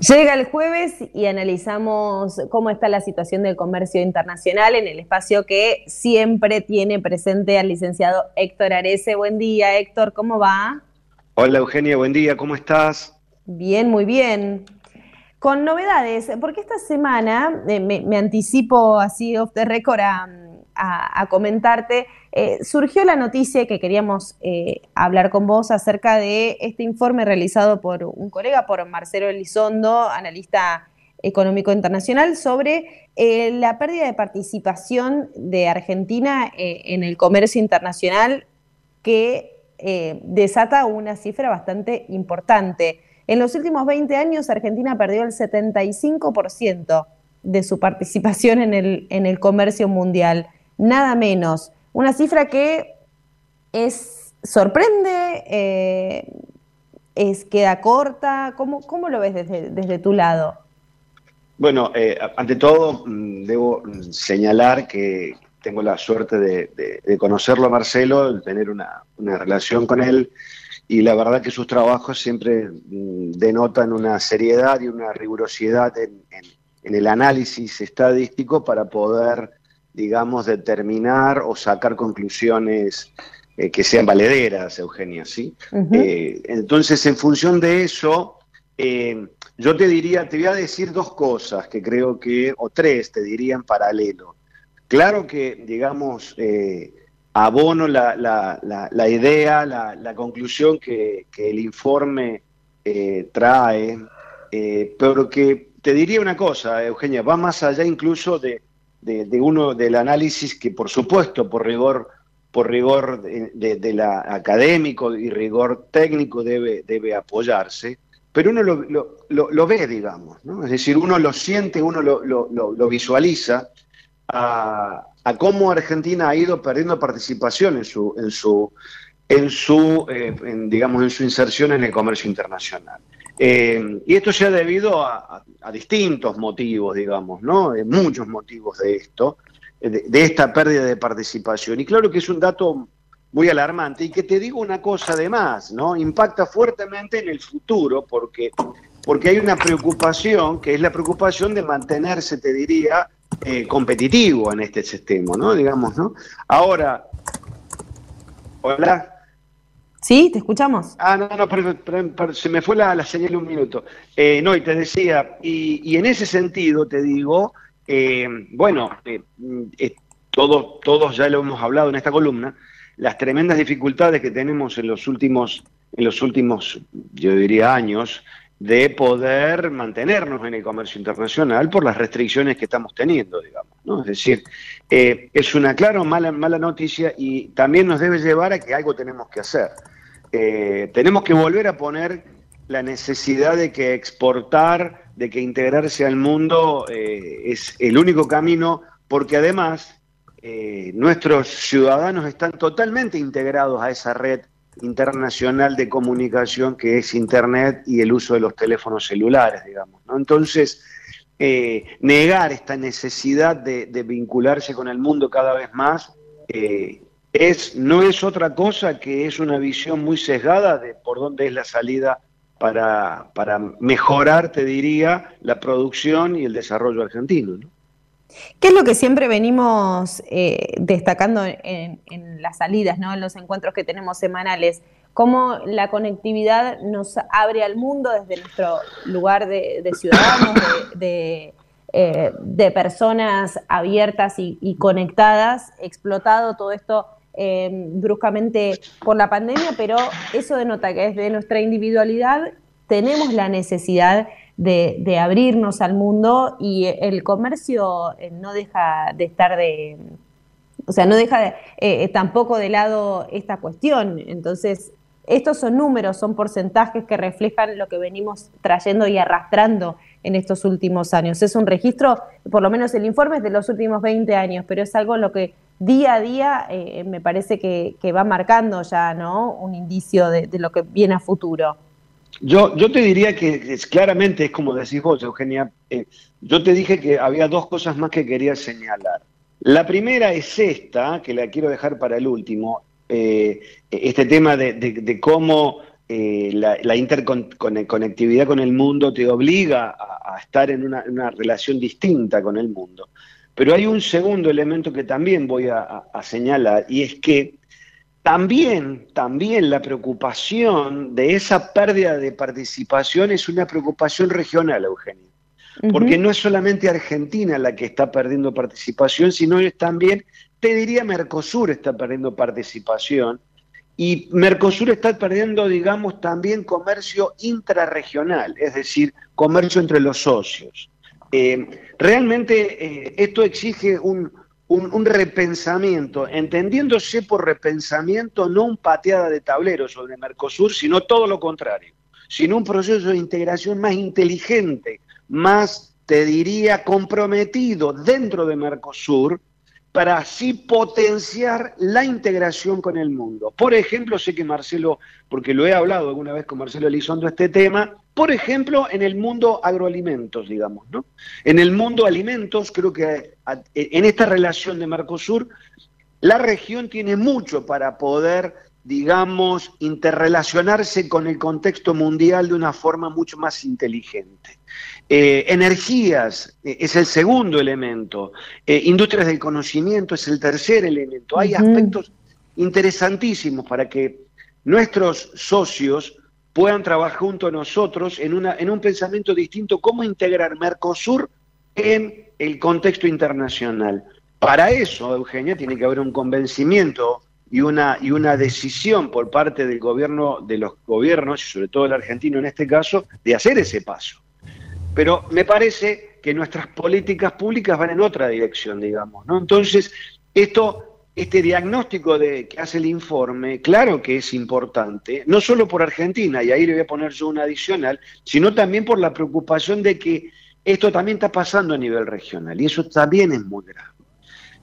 Llega el jueves y analizamos cómo está la situación del comercio internacional en el espacio que siempre tiene presente al licenciado Héctor Arese. Buen día, Héctor, ¿cómo va? Hola, Eugenia, buen día, ¿cómo estás? Bien, muy bien. Con novedades, porque esta semana eh, me, anticipo así off the record a comentarte eh, surgió la noticia que queríamos eh, hablar con vos acerca de este informe realizado por un colega, por Marcelo Elizondo, analista económico internacional, sobre eh, la pérdida de participación de Argentina en el comercio internacional que desata una cifra bastante importante. En los últimos 20 años, Argentina perdió el 75% de su participación en el, en el comercio mundial, nada menos. Una cifra que es sorprende, eh, es queda corta. ¿Cómo, cómo lo ves desde, desde tu lado? Bueno, eh, ante todo mm, debo señalar que tengo la suerte de, conocerlo a Marcelo, de tener una, relación con él y la verdad que sus trabajos siempre mm, denotan una seriedad y una rigurosidad en el análisis estadístico para poder digamos, determinar o sacar conclusiones eh, que sean valederas, Eugenia, ¿sí? Eh, entonces, en función de eso, eh, yo te diría, te voy a decir dos cosas que creo que, o tres, te diría en paralelo. Claro que, digamos, abono la, la, idea, la, conclusión que, que, el informe trae, pero que te diría una cosa, Eugenia, va más allá incluso de, de, uno del análisis que por supuesto por rigor por rigor de, la académico y rigor técnico debe, debe apoyarse, pero uno lo, lo, ve, digamos, es decir, uno lo siente, uno lo, visualiza a, cómo Argentina ha ido perdiendo participación en su, en su, en su eh, digamos, en su inserción en el comercio internacional. Eh, y esto se ha debido a, distintos motivos, digamos, ¿no? muchos motivos de esto, de, esta pérdida de participación. Y claro que es un dato muy alarmante. Y que te digo una cosa además, ¿no? Impacta fuertemente en el futuro porque, porque hay una preocupación, que es la preocupación de mantenerse, te diría, eh, competitivo en este sistema, ¿no? Digamos, ¿no? Ahora, hola. Sí, te escuchamos. Ah, no, no, pero, se me fue la, señal un minuto. Eh, no, y te decía, y, en ese sentido te digo, eh, bueno, eh, todos, todos ya lo hemos hablado en esta columna, las tremendas dificultades que tenemos en los últimos, en los últimos, yo diría, años, de poder mantenernos en el comercio internacional por las restricciones que estamos teniendo, digamos. ¿no? Es decir, es una clara mala, mala noticia y también nos debe llevar a que algo tenemos que hacer. Eh, tenemos que volver a poner la necesidad de que exportar, de que integrarse al mundo eh, es el único camino, porque además eh, nuestros ciudadanos están totalmente integrados a esa red internacional de comunicación que es Internet y el uso de los teléfonos celulares, digamos. Entonces, negar esta necesidad de, vincularse con el mundo cada vez más es, no es otra cosa que es una visión muy sesgada de por dónde es la salida para, para mejorar, te diría, la producción y el desarrollo argentino. ¿Qué es lo que siempre venimos eh, destacando en, las salidas, ¿no? en los encuentros que tenemos semanales? Cómo la conectividad nos abre al mundo desde nuestro lugar de, ciudadanos, de, eh, de personas abiertas y, conectadas, explotado todo esto eh, bruscamente por la pandemia, pero eso denota que desde nuestra individualidad tenemos la necesidad de, abrirnos al mundo y el comercio eh, no deja de estar de, o sea, no deja tampoco de lado esta cuestión. Entonces, estos son números, son porcentajes que reflejan lo que venimos trayendo y arrastrando en estos últimos años. Es un registro, por lo menos el informe es de los últimos 20 años, pero es algo lo que día a día eh, me parece que, va marcando ya ¿no? un indicio de, lo que viene a futuro. Yo, te diría que es, claramente es como decís vos, Eugenia. Eh, yo te dije que había dos cosas más que quería señalar. La primera es esta, que la quiero dejar para el último, eh, este tema de, cómo eh, la, interconectividad con el mundo te obliga a, estar en una, relación distinta con el mundo. Pero hay un segundo elemento que también voy a, señalar y es que también, también la preocupación de esa pérdida de participación es una preocupación regional, Eugenia. Porque no es solamente Argentina la que está perdiendo participación, sino es también te diría Mercosur está perdiendo participación y Mercosur está perdiendo, digamos, también comercio intrarregional, es decir, comercio entre los socios. Eh, realmente eh, esto exige un, repensamiento, entendiéndose por repensamiento no un pateada de tablero sobre Mercosur, sino todo lo contrario, sino un proceso de integración más inteligente, más, te diría, comprometido dentro de Mercosur, para así potenciar la integración con el mundo. Por ejemplo, sé que Marcelo, porque lo he hablado alguna vez con Marcelo Elizondo este tema, por ejemplo, en el mundo agroalimentos, digamos, ¿no? En el mundo alimentos, creo que en esta relación de Mercosur, la región tiene mucho para poder, digamos, interrelacionarse con el contexto mundial de una forma mucho más inteligente. Eh, energías eh, es el segundo elemento. Eh, industrias del conocimiento es el tercer elemento. Hay aspectos interesantísimos para que nuestros socios puedan trabajar junto a nosotros en, una, en un pensamiento distinto, cómo integrar Mercosur en el contexto internacional. Para eso, Eugenia, tiene que haber un convencimiento y una, y una decisión por parte del gobierno, de los gobiernos, y sobre todo el argentino en este caso, de hacer ese paso. Pero me parece que nuestras políticas públicas van en otra dirección, digamos, ¿no? Entonces, esto, este diagnóstico de, que hace el informe, claro que es importante, no solo por Argentina, y ahí le voy a poner yo una adicional, sino también por la preocupación de que esto también está pasando a nivel regional, y eso también es muy grave.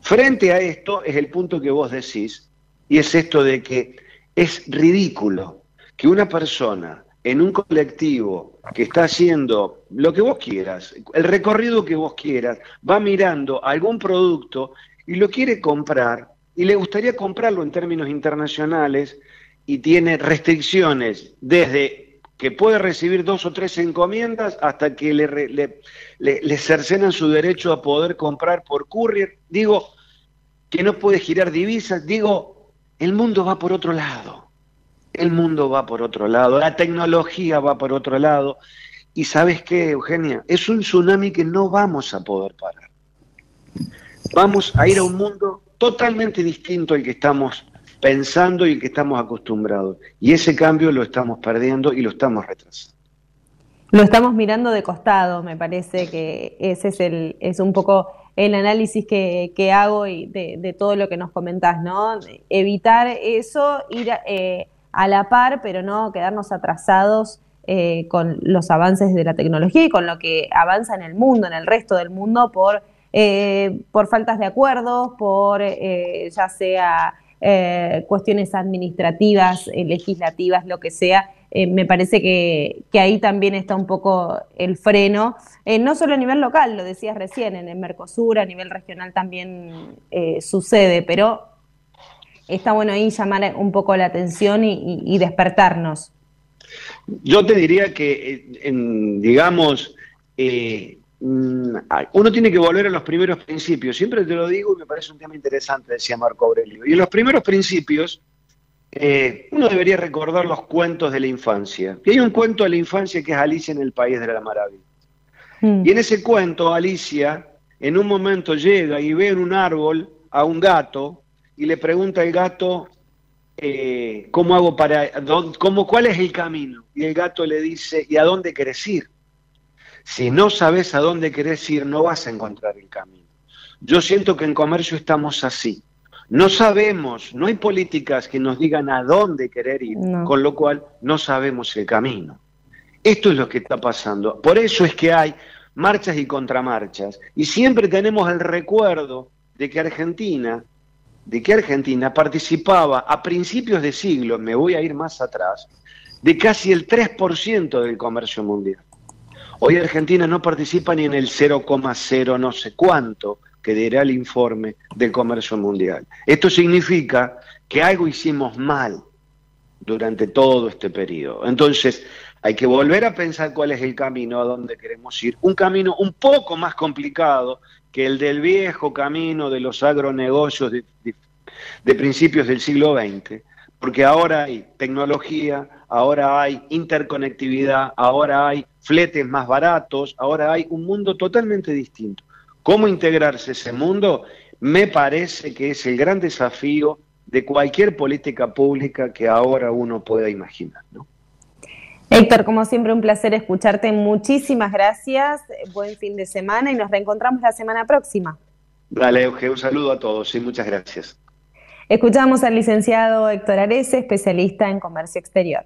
Frente a esto es el punto que vos decís, y es esto de que es ridículo que una persona en un colectivo que está haciendo lo que vos quieras, el recorrido que vos quieras, va mirando algún producto y lo quiere comprar y le gustaría comprarlo en términos internacionales y tiene restricciones desde que puede recibir dos o tres encomiendas hasta que le, le, cercenan su derecho a poder comprar por courier. Digo, que no puede girar divisas. Digo, el mundo va por otro lado el mundo va por otro lado, la tecnología va por otro lado. Y sabes qué, Eugenia, es un tsunami que no vamos a poder parar. Vamos a ir a un mundo totalmente distinto al que estamos pensando y al que estamos acostumbrados. Y ese cambio lo estamos perdiendo y lo estamos retrasando. Lo estamos mirando de costado, me parece que ese es, el, es un poco el análisis que, hago y de, todo lo que nos comentás, ¿no? Evitar eso, ir eh, a la par, pero no quedarnos atrasados eh, con los avances de la tecnología y con lo que avanza en el mundo, en el resto del mundo, por, eh, por faltas de acuerdos, por eh, ya sea cuestiones administrativas, legislativas, lo que sea. Me parece que, ahí también está un poco el freno, no solo a nivel local, lo decías recién, en el Mercosur, a nivel regional también sucede, pero está bueno ahí llamar un poco la atención y, despertarnos. Yo te diría que, eh, digamos, eh, mm, uno tiene que volver a los primeros principios. Siempre te lo digo y me parece un tema interesante, decía Marco Aurelio. Y en los primeros principios, eh, uno debería recordar los cuentos de la infancia. Y hay un cuento de la infancia que es Alicia en el País de la Maravilla. Y en ese cuento, Alicia en un momento llega y ve en un árbol a un gato y le pregunta al gato, eh, ¿cómo hago para, cómo, cuál es el camino? Y el gato le dice, ¿y a dónde querés ir? Si no sabes a dónde querés ir, no vas a encontrar el camino. Yo siento que en comercio estamos así. No sabemos, no hay políticas que nos digan a dónde querer ir, con lo cual no sabemos el camino. Esto es lo que está pasando. Por eso es que hay marchas y contramarchas. Y siempre tenemos el recuerdo de que Argentina, de que Argentina participaba a principios de siglo, me voy a ir más atrás, de casi el 3% del comercio mundial. Hoy Argentina no participa ni en el 0,0 no sé cuánto que dirá el informe del comercio mundial. Esto significa que algo hicimos mal durante todo este periodo. Entonces, hay que volver a pensar cuál es el camino a donde queremos ir. Un camino un poco más complicado que el del viejo camino de los agronegocios de, de principios del siglo XX, porque ahora hay tecnología, ahora hay interconectividad, ahora hay fletes más baratos, ahora hay un mundo totalmente distinto. ¿Cómo integrarse ese mundo? Me parece que es el gran desafío de cualquier política pública que ahora uno pueda imaginar. Héctor, como siempre, un placer escucharte. Muchísimas gracias. Buen fin de semana y nos reencontramos la semana próxima. Dale, Euge, un saludo a todos y muchas gracias. Escuchamos al licenciado Héctor Arese, especialista en comercio exterior.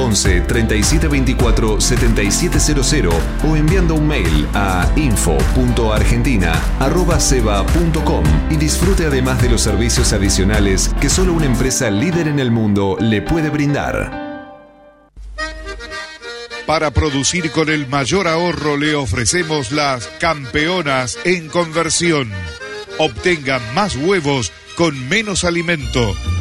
11 37 24 7700 o enviando un mail a info.argentina.ceba.com y disfrute además de los servicios adicionales que solo una empresa líder en el mundo le puede brindar. Para producir con el mayor ahorro le ofrecemos las campeonas en conversión. Obtenga más huevos con menos alimento,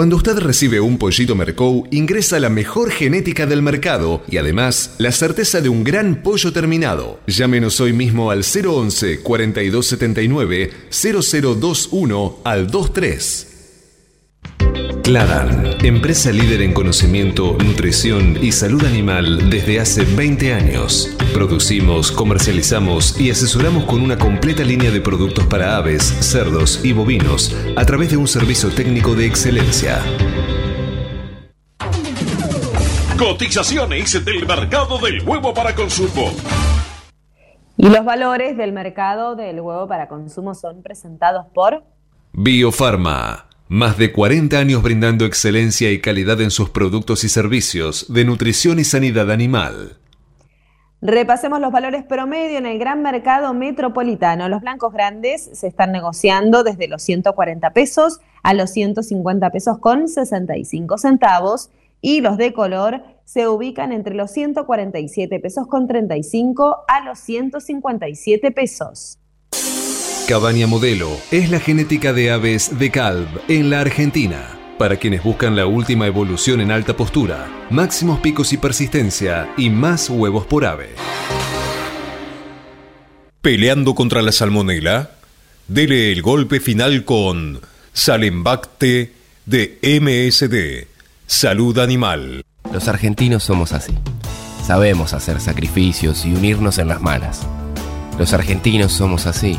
Cuando usted recibe un pollito Mercou, ingresa la mejor genética del mercado y además la certeza de un gran pollo terminado. Llámenos hoy mismo al 011 4279 0021 al 23. Cladan, empresa líder en conocimiento, nutrición y salud animal desde hace 20 años. Producimos, comercializamos y asesoramos con una completa línea de productos para aves, cerdos y bovinos a través de un servicio técnico de excelencia. Cotizaciones del mercado del huevo para consumo. Y los valores del mercado del huevo para consumo son presentados por Biofarma. Más de 40 años brindando excelencia y calidad en sus productos y servicios de nutrición y sanidad animal. Repasemos los valores promedio en el gran mercado metropolitano. Los blancos grandes se están negociando desde los 140 pesos a los 150 pesos con 65 centavos y los de color se ubican entre los 147 pesos con 35 a los 157 pesos. Cabaña Modelo es la genética de aves de Calv en la Argentina. Para quienes buscan la última evolución en alta postura, máximos picos y persistencia y más huevos por ave. Peleando contra la salmonela, dele el golpe final con Salembacte de MSD, Salud Animal. Los argentinos somos así. Sabemos hacer sacrificios y unirnos en las malas. Los argentinos somos así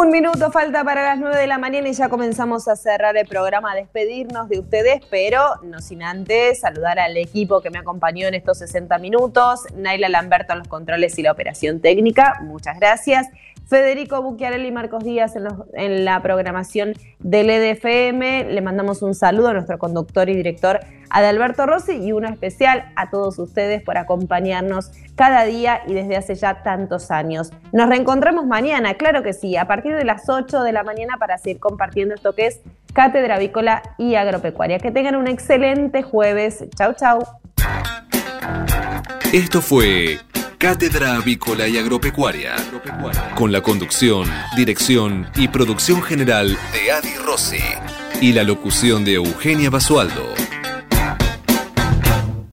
Un minuto falta para las 9 de la mañana y ya comenzamos a cerrar el programa, a despedirnos de ustedes, pero no sin antes saludar al equipo que me acompañó en estos 60 minutos. Naila Lamberto en los controles y la operación técnica, muchas gracias. Federico Bucchiarelli y Marcos Díaz en, en, la programación del EDFM. Le mandamos un saludo a nuestro conductor y director Adalberto Rossi y uno especial a todos ustedes por acompañarnos cada día y desde hace ya tantos años. Nos reencontramos mañana, claro que sí, a partir de las 8 de la mañana para seguir compartiendo esto que es Cátedra Avícola y Agropecuaria. Que tengan un excelente jueves. Chau, chau. Esto fue Cátedra Avícola y Agropecuaria, con la conducción, dirección y producción general de Adi Rossi y la locución de Eugenia Basualdo.